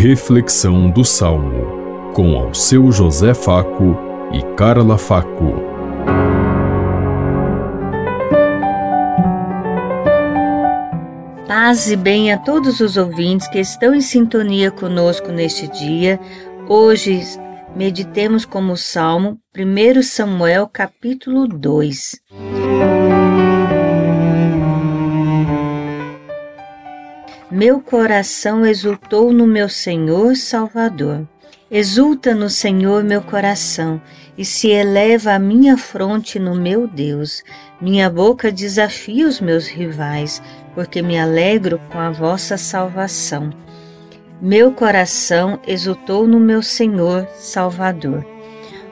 Reflexão do Salmo, com ao seu José Faco e Carla Faco. Paz e bem a todos os ouvintes que estão em sintonia conosco neste dia. Hoje meditemos como Salmo 1 Samuel capítulo 2. Meu coração exultou no meu Senhor Salvador. Exulta no Senhor meu coração, e se eleva a minha fronte no meu Deus. Minha boca desafia os meus rivais, porque me alegro com a vossa salvação. Meu coração exultou no meu Senhor Salvador.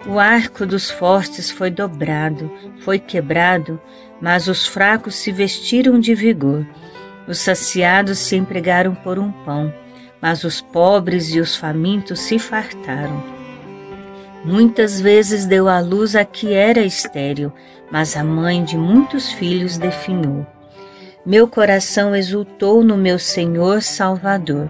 O arco dos fortes foi dobrado, foi quebrado, mas os fracos se vestiram de vigor. Os saciados se empregaram por um pão, mas os pobres e os famintos se fartaram. Muitas vezes deu à luz a que era estéril, mas a mãe de muitos filhos definhou. Meu coração exultou no meu Senhor Salvador.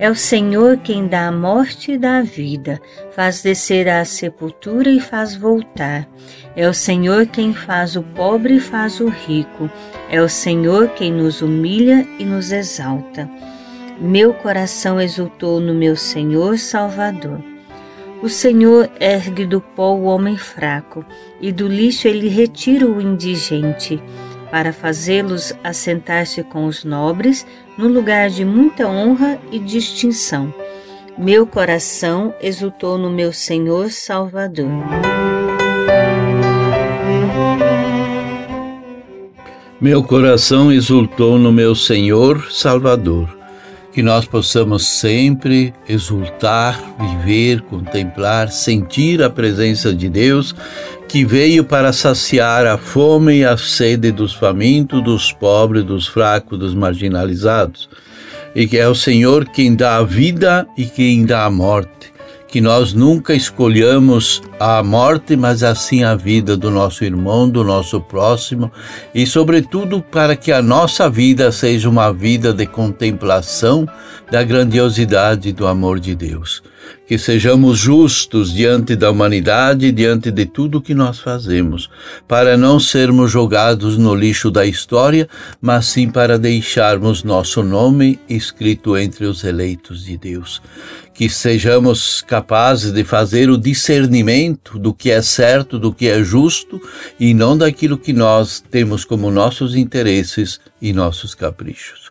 É o Senhor quem dá a morte e dá a vida, faz descer à sepultura e faz voltar. É o Senhor quem faz o pobre e faz o rico. É o Senhor quem nos humilha e nos exalta. Meu coração exultou no meu Senhor Salvador. O Senhor ergue do pó o homem fraco, e do lixo ele retira o indigente, para fazê-los assentar-se com os nobres, no lugar de muita honra e distinção. Meu coração exultou no meu Senhor Salvador. Meu coração exultou no meu Senhor Salvador. Que nós possamos sempre exultar, viver, contemplar, sentir a presença de Deus que veio para saciar a fome e a sede dos famintos, dos pobres, dos fracos, dos marginalizados. E que é o Senhor quem dá a vida e quem dá a morte que nós nunca escolhamos a morte, mas assim a vida do nosso irmão, do nosso próximo, e sobretudo para que a nossa vida seja uma vida de contemplação da grandiosidade do amor de Deus. Que sejamos justos diante da humanidade, diante de tudo que nós fazemos, para não sermos jogados no lixo da história, mas sim para deixarmos nosso nome escrito entre os eleitos de Deus que sejamos capazes de fazer o discernimento do que é certo, do que é justo e não daquilo que nós temos como nossos interesses e nossos caprichos.